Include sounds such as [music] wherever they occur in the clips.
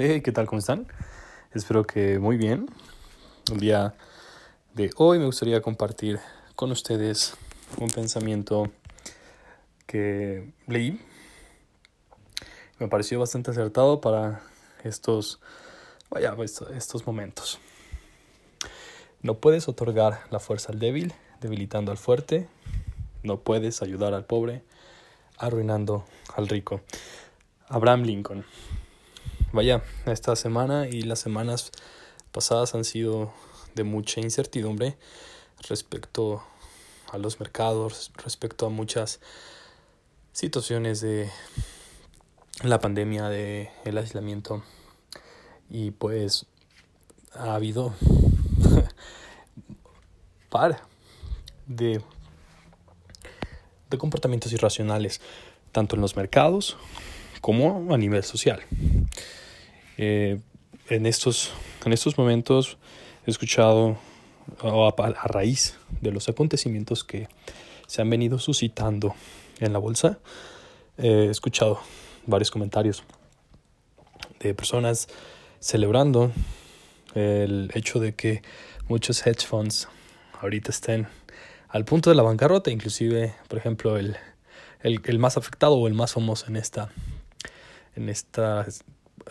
Hey, ¿qué tal? ¿Cómo están? Espero que muy bien. El día de hoy me gustaría compartir con ustedes un pensamiento que leí. Me pareció bastante acertado para estos, vaya, estos momentos. No puedes otorgar la fuerza al débil, debilitando al fuerte. No puedes ayudar al pobre, arruinando al rico. Abraham Lincoln. Vaya, esta semana y las semanas pasadas han sido de mucha incertidumbre respecto a los mercados, respecto a muchas situaciones de la pandemia, de el aislamiento y pues ha habido [laughs] par de, de comportamientos irracionales tanto en los mercados como a nivel social. Eh, en, estos, en estos momentos he escuchado a, raíz de los acontecimientos que se han venido suscitando en la bolsa, he escuchado varios comentarios de personas celebrando el hecho de que muchos hedge funds ahorita estén al punto de la bancarrota, inclusive, por ejemplo, el, el, el más afectado o el más famoso en esta, en esta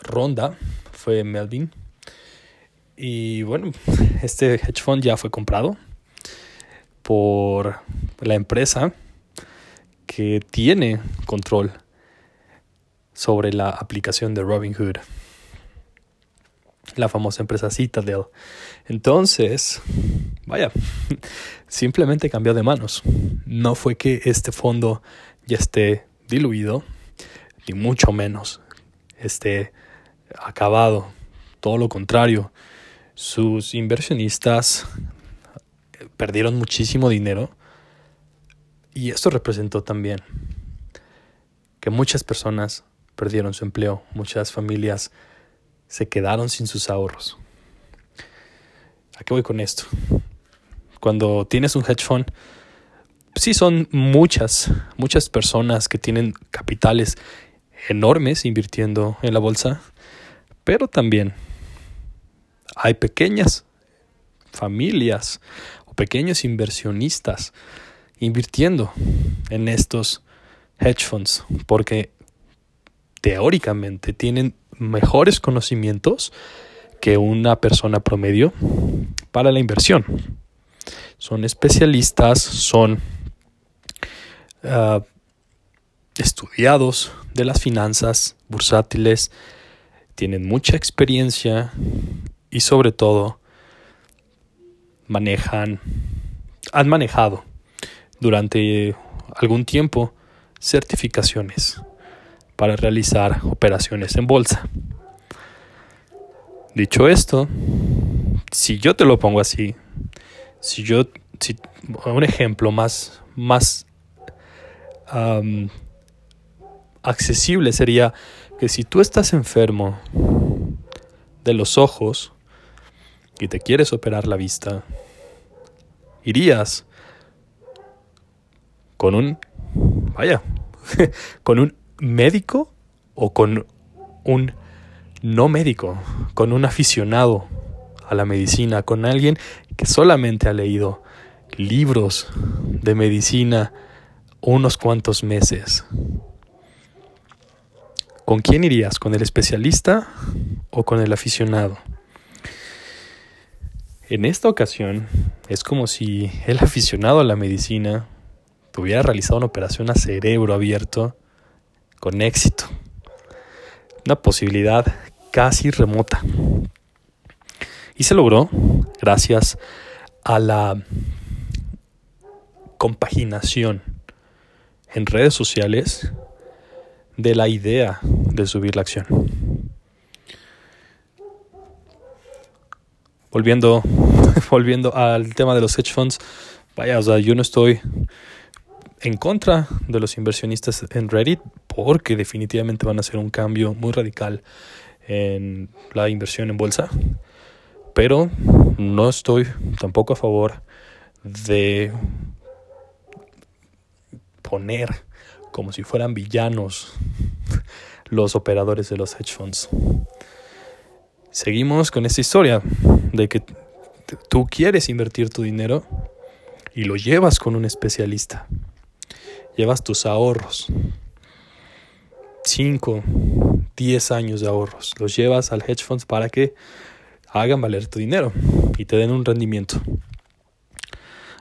ronda fue Melvin. Y bueno, [laughs] este hedge fund ya fue comprado por la empresa que tiene control sobre la aplicación de Robinhood, la famosa empresa Citadel. Entonces, vaya, [laughs] simplemente cambió de manos. No fue que este fondo ya esté diluido, ni mucho menos esté acabado. Todo lo contrario, sus inversionistas perdieron muchísimo dinero y esto representó también que muchas personas perdieron su empleo, muchas familias se quedaron sin sus ahorros. ¿A qué voy con esto? Cuando tienes un hedge fund, sí son muchas, muchas personas que tienen capitales enormes invirtiendo en la bolsa, pero también hay pequeñas familias o pequeños inversionistas invirtiendo en estos hedge funds porque teóricamente tienen mejores conocimientos que una persona promedio para la inversión. Son especialistas, son ah, estudiados de las finanzas bursátiles, tienen mucha experiencia y sobre todo manejan, han manejado durante algún tiempo certificaciones para realizar operaciones en bolsa. Dicho esto, si yo te lo pongo así, si yo, si, un ejemplo más, más accesible sería que si tú estás enfermo de los ojos y te quieres operar la vista, irías con un, vaya, [laughs] con un médico o con un no médico, con un aficionado a la medicina, con alguien que solamente ha leído libros de medicina unos cuantos meses ¿Con quién irías? ¿Con el especialista o con el aficionado? En esta ocasión es como si el [laughs] aficionado a la medicina tuviera realizado una operación a cerebro abierto con éxito. Una posibilidad casi remota. Y se logró gracias a la compaginación en redes sociales de la idea de subir la acción. Volviendo, [laughs] volviendo al tema de los hedge funds, vaya, o sea, yo no estoy en contra de los inversionistas en Reddit porque definitivamente van a hacer un cambio muy radical en la inversión en bolsa, pero no estoy tampoco a favor de poner como si fueran villanos los operadores de los hedge funds. Seguimos con esta historia de que tú quieres invertir tu dinero y lo llevas con un especialista. Llevas tus ahorros. 5, 10 años de ahorros. Los llevas al hedge funds para que hagan valer tu dinero y te den un rendimiento.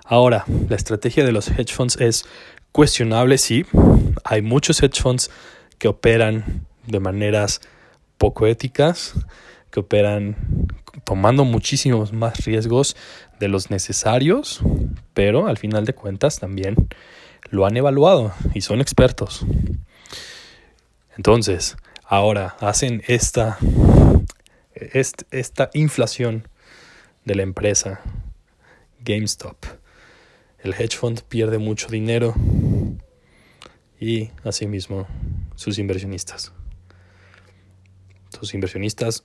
Ahora, la estrategia de los hedge funds es cuestionable, sí. Hay muchos hedge funds que operan de maneras poco éticas, que operan tomando muchísimos más riesgos de los necesarios, pero al final de cuentas también lo han evaluado y son expertos. Entonces, ahora hacen esta, esta inflación de la empresa GameStop. El hedge fund pierde mucho dinero y asimismo sus inversionistas. Sus inversionistas,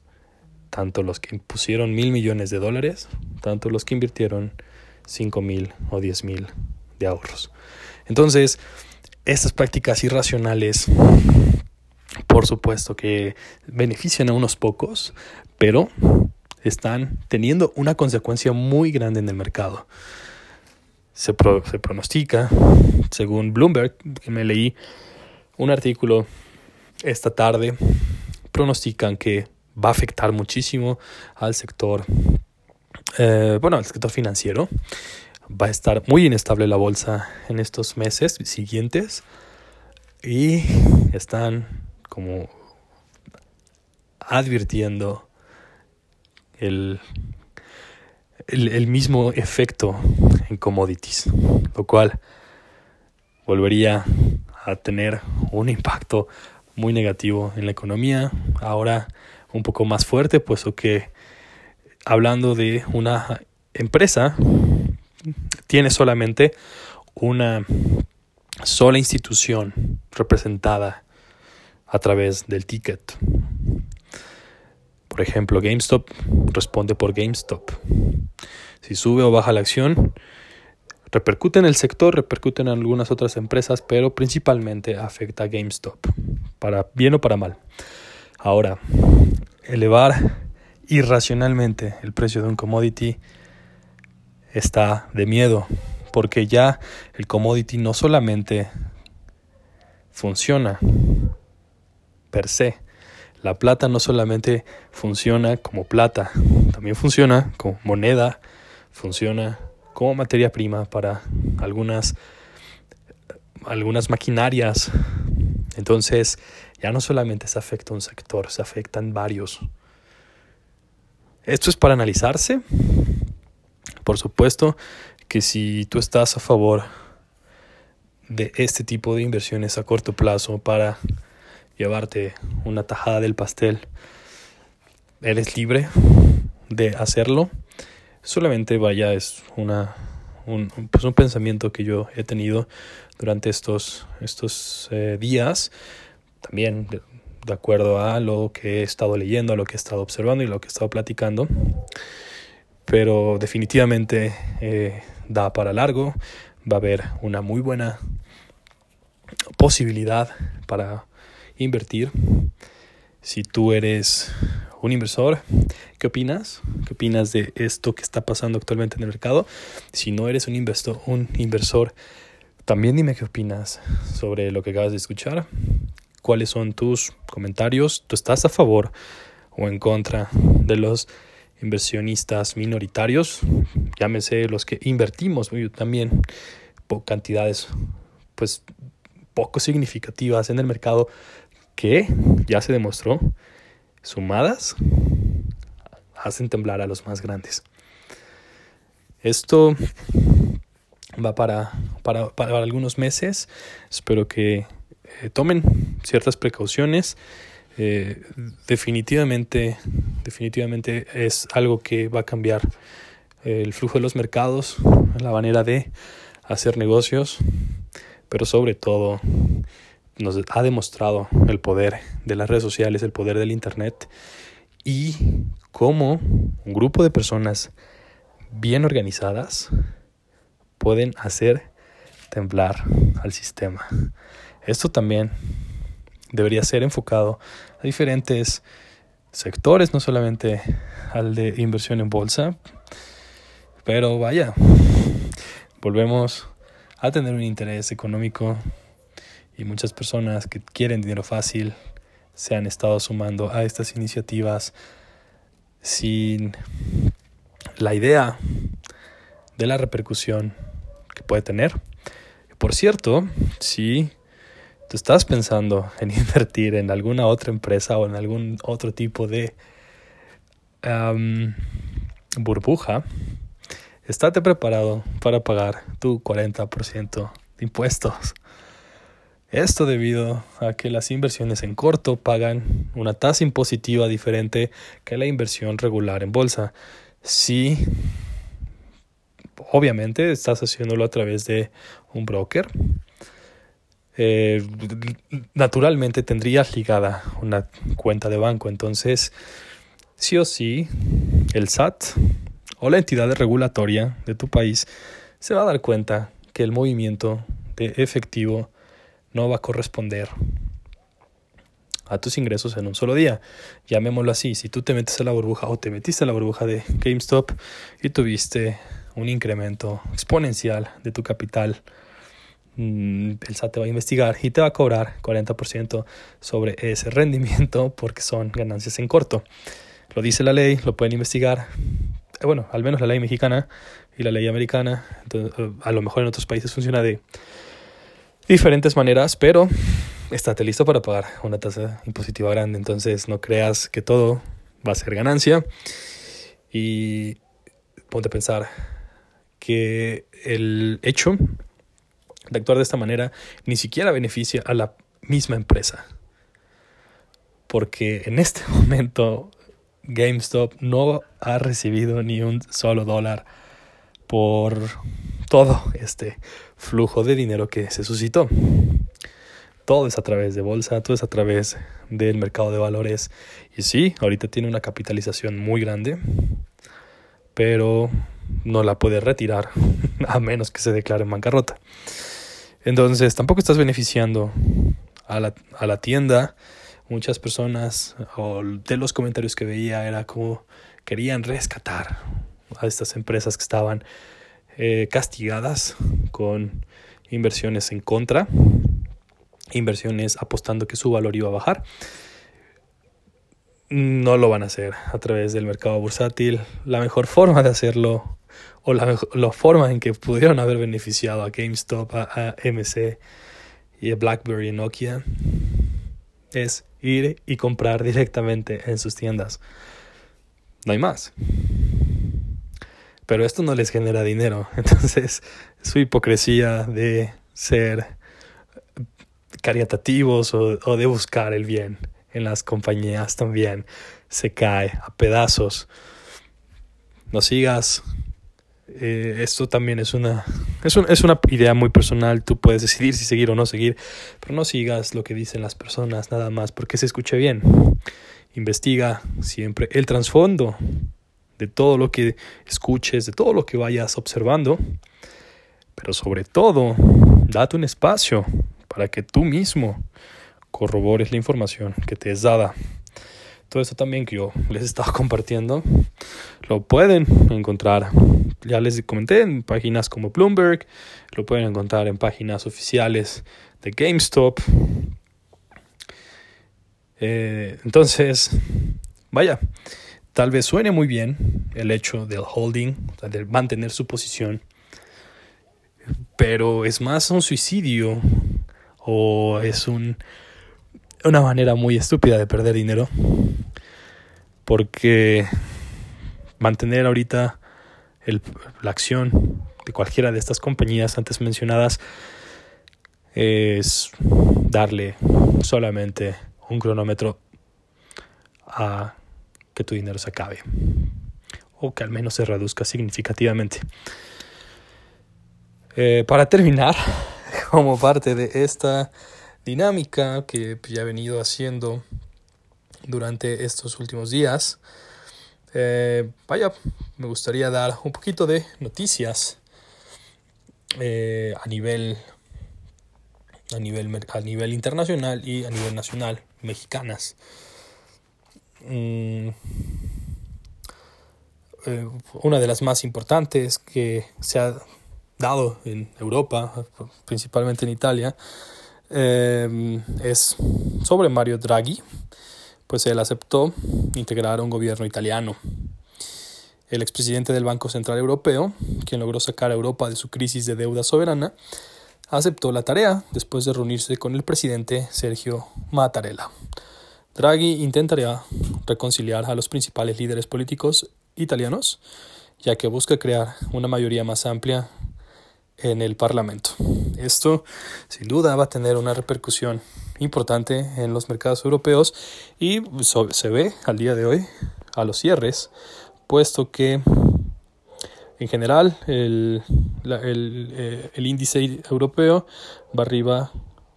tanto los que pusieron mil millones de dólares, tanto los que invirtieron cinco mil o diez mil de ahorros. Entonces, estas prácticas irracionales, por supuesto que benefician a unos pocos, pero están teniendo una consecuencia muy grande en el mercado. Se, se pronostica, según Bloomberg, que me leí un artículo esta tarde, pronostican que va a afectar muchísimo al sector, eh, bueno, al sector financiero. Va a estar muy inestable la bolsa en estos meses siguientes y están como advirtiendo el, el, mismo efecto en commodities, lo cual volvería a tener un impacto muy negativo en la economía. Ahora un poco más fuerte, puesto que hablando de una empresa, tiene solamente una sola institución representada a través del ticket. Por ejemplo, GameStop responde por GameStop. Si sube o baja la acción, repercute en el sector, repercute en algunas otras empresas, pero principalmente afecta a GameStop, para bien o para mal. Ahora, elevar irracionalmente el precio de un commodity está de miedo, porque ya el commodity no solamente funciona per se, la plata no solamente funciona como plata, también funciona como moneda, funciona como materia prima para algunas, algunas maquinarias. Entonces, ya no solamente se afecta un sector, se afectan varios. Esto es para analizarse. Por supuesto que si tú estás a favor de este tipo de inversiones a corto plazo para llevarte una tajada del pastel, eres libre de hacerlo. Solamente vaya, es una, un, pues un pensamiento que yo he tenido durante estos, estos eh, días, también de, acuerdo a lo que he estado leyendo, a lo que he estado observando y lo que he estado platicando. Pero definitivamente eh, da para largo, va a haber una muy buena posibilidad para invertir. Si tú eres un inversor, ¿qué opinas? ¿Qué opinas de esto que está pasando actualmente en el mercado? Si no eres un un inversor también dime qué opinas sobre lo que acabas de escuchar. ¿Cuáles son tus comentarios? ¿Tú estás a favor o en contra de los inversionistas minoritarios? Llámese los que invertimos también por cantidades pues poco significativas en el mercado que ya se demostró, sumadas, hacen temblar a los más grandes. Esto va para, para, para algunos meses. Espero que eh, tomen ciertas precauciones. Eh, definitivamente, definitivamente es algo que va a cambiar el flujo de los mercados, la manera de hacer negocios, pero sobre todo nos ha demostrado el poder de las redes sociales, el poder del Internet y cómo un grupo de personas bien organizadas pueden hacer temblar al sistema. Esto también debería ser enfocado a diferentes sectores, no solamente al de inversión en bolsa. Pero vaya, volvemos a tener un interés económico y muchas personas que quieren dinero fácil se han estado sumando a estas iniciativas sin la idea de la repercusión que puede tener. Por cierto, si tú estás pensando [laughs] en invertir en alguna otra empresa o en algún otro tipo de burbuja, estate preparado para pagar tu 40% de impuestos. Esto debido a que las inversiones en corto pagan una tasa impositiva diferente que la inversión regular en bolsa. Si obviamente estás haciéndolo a través de un broker, eh, naturalmente tendrías ligada una cuenta de banco. Entonces, sí o sí, el SAT o la entidad regulatoria de tu país se va a dar cuenta que el movimiento de efectivo no va a corresponder a tus ingresos en un solo día. Llamémoslo así, si tú te metes a la burbuja o te metiste a la burbuja de GameStop y tuviste un incremento exponencial de tu capital, mm, el SAT te va a investigar y te va a cobrar 40% sobre ese rendimiento porque son ganancias en corto. Lo dice la ley, lo pueden investigar. Eh, bueno, al menos la ley mexicana y la ley americana. Eh, a lo mejor en otros países funciona de diferentes maneras, pero estate listo para pagar una tasa impositiva grande. Entonces no creas que todo va a ser ganancia y ponte a pensar que el hecho de actuar de esta manera ni siquiera beneficia a la misma empresa. Porque en este [laughs] momento GameStop no ha recibido ni un solo dólar por todo este flujo de dinero que se suscitó. Todo es a través de bolsa, todo es a través del mercado de valores. Y sí, ahorita tiene una capitalización muy grande, pero no la puede retirar [laughs] a menos que se declare en bancarrota. Entonces tampoco estás beneficiando a la, a la tienda. Muchas personas, o de los comentarios que veía, era como querían rescatar a estas empresas que estaban eh, castigadas con inversiones en contra, inversiones apostando que su valor iba a bajar. No lo van a hacer a través del mercado bursátil. La mejor forma de hacerlo, o la, forma en que pudieron haber beneficiado a GameStop, a, MC y a BlackBerry y Nokia, es ir y comprar directamente en sus tiendas. No hay más pero esto no les genera dinero. [laughs] Entonces, su hipocresía de ser caritativos o, de buscar el bien en las compañías también se cae a pedazos. No sigas. Eh, esto también es una, es, es una idea muy personal. Tú puedes decidir si seguir o no seguir, pero no sigas lo que dicen las personas nada más porque se escuche bien. Investiga siempre el trasfondo de todo lo que escuches, de todo lo que vayas observando, pero sobre todo, date un espacio para que tú mismo corrobores la información que te es dada. Todo esto también que yo les estaba [laughs] compartiendo, lo pueden encontrar, ya les comenté, en páginas como Bloomberg, lo pueden encontrar en páginas oficiales de GameStop. Eh, entonces, vaya, Tal vez suene muy bien el hecho del holding, de mantener su posición, pero es más un suicidio o es un, una manera muy estúpida de perder dinero, porque mantener ahorita la acción de cualquiera de estas compañías antes mencionadas es darle solamente un cronómetro a que tu dinero se acabe o que al menos se reduzca significativamente. Eh, para terminar, [laughs] como parte de esta dinámica que ya he venido haciendo durante estos últimos días, eh, vaya, me gustaría dar un poquito de noticias eh, a nivel a nivel a nivel internacional y a nivel nacional mexicanas mm, eh, una de las más importantes que se ha dado en Europa, principalmente en Italia, eh, es sobre Mario Draghi, pues él aceptó integrar un gobierno italiano. El expresidente del Banco Central Europeo, quien logró sacar a Europa de su crisis de deuda soberana, aceptó la tarea después de reunirse con el presidente Sergio Mattarella. Draghi intentaría reconciliar a los principales líderes políticos italianos, ya que busca crear una mayoría más amplia en el Parlamento. Esto sin duda va a tener una repercusión importante en los mercados europeos y se ve al día de hoy a los cierres, puesto que en general el, eh, el índice europeo va arriba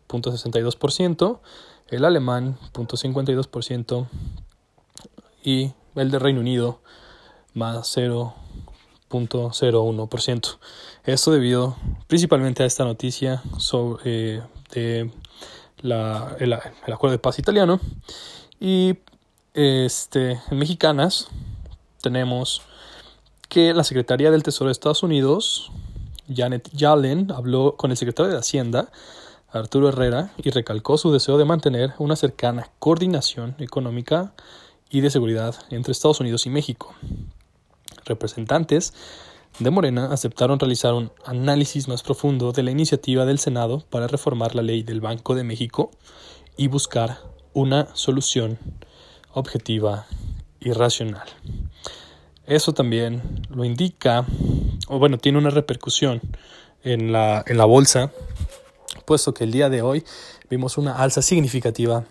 0.62%, el alemán 0.52% y el de Reino Unido más 0.01%. Esto debido principalmente a esta noticia sobre de la, el, acuerdo de paz italiano y este, en mexicanas tenemos que la Secretaría del Tesoro de Estados Unidos, Janet Yellen, habló con el secretario de Hacienda, Arturo Herrera, y recalcó su deseo de mantener una cercana coordinación económica y de seguridad entre Estados Unidos y México. Representantes de Morena aceptaron realizar un análisis más profundo de la iniciativa del Senado para reformar la ley del Banco de México y buscar una solución objetiva y racional. Eso también lo indica, o bueno, tiene una repercusión en la, en la bolsa, puesto que el día de hoy vimos una alza significativa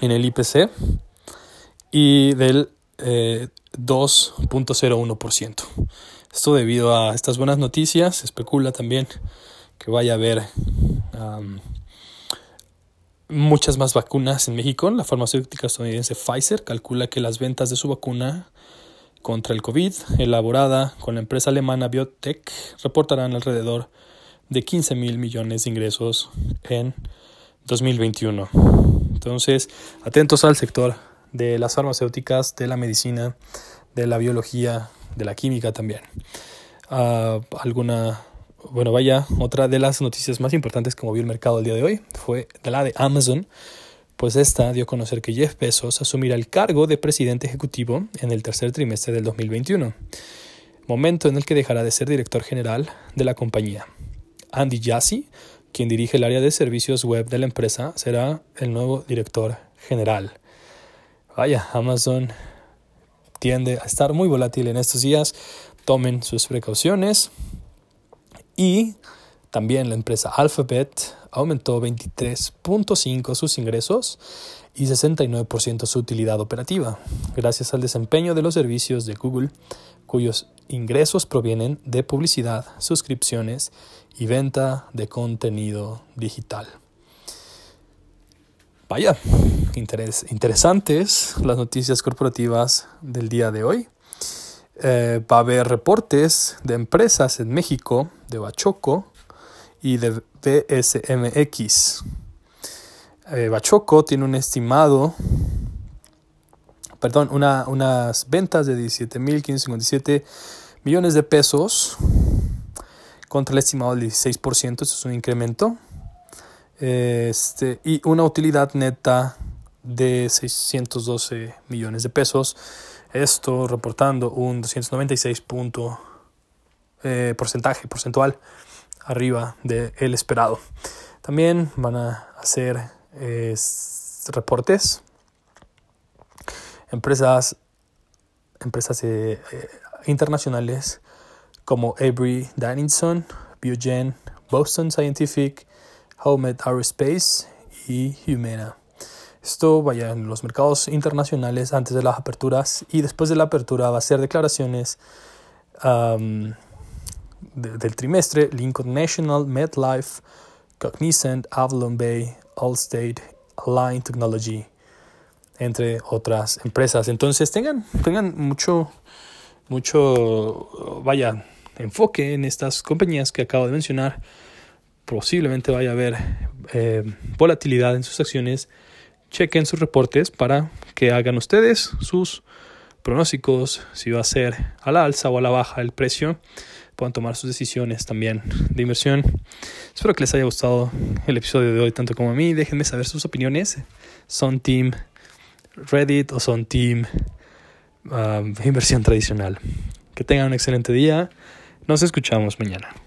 en el IPC y del 2.01%. Eh, Esto debido a estas buenas noticias, se especula también que vaya a haber muchas más vacunas en México. La farmacéutica estadounidense Pfizer calcula que las ventas de su vacuna contra el COVID, elaborada con la empresa alemana Biotech, reportarán alrededor de 15 mil millones de ingresos en 2021. Entonces, atentos al sector de las farmacéuticas, de la medicina, de la biología, de la química también. Ah, alguna, bueno, vaya, otra de las noticias más importantes que movió el mercado el día de hoy fue la de Amazon, pues esta dio a conocer que Jeff Bezos asumirá el cargo de presidente ejecutivo en el tercer trimestre del 2021, momento en el que dejará de ser director general de la compañía. Andy Jassy, quien dirige el área de servicios web de la empresa, será el nuevo director general. Vaya, Amazon tiende a estar muy volátil en estos días. Tomen sus precauciones. Y también la empresa Alphabet aumentó 23.5 sus ingresos y 69% su utilidad operativa, gracias al desempeño de los servicios de Google, cuyos ingresos provienen de publicidad, suscripciones y venta de contenido digital. Vaya, interesantes las noticias corporativas del día de hoy. Eh, va a haber reportes de empresas en México, de Bachoco y de BSMX. Eh, Bachoco tiene un estimado, perdón, unas ventas de 17.557 millones de pesos contra el estimado del 16%, eso es un incremento. Este, y una utilidad neta de 612 millones de pesos. Esto reportando un 296 punto eh, porcentaje porcentual arriba del el esperado. También van a hacer reportes empresas empresas eh, eh, internacionales como Avery Dennison, Biogen, Boston Scientific, Howmet Aerospace y Humana. Esto vaya en los mercados internacionales antes de las aperturas y después de la apertura va a ser declaraciones del trimestre Lincoln National, MetLife, Cognizant, Avalon Bay, Allstate, Align Technology, entre otras empresas. Entonces tengan, tengan mucho, mucho, vaya, enfoque en estas compañías que acabo de mencionar posiblemente vaya a haber eh, volatilidad en sus acciones, chequen sus reportes para que hagan ustedes sus pronósticos, si va a ser a la alza o a la baja el precio, puedan tomar sus decisiones también de inversión. Espero que les haya gustado el episodio de hoy tanto como a mí. Déjenme saber sus opiniones. ¿Son team Reddit o son team um, inversión tradicional? Que tengan un excelente día. Nos escuchamos mañana.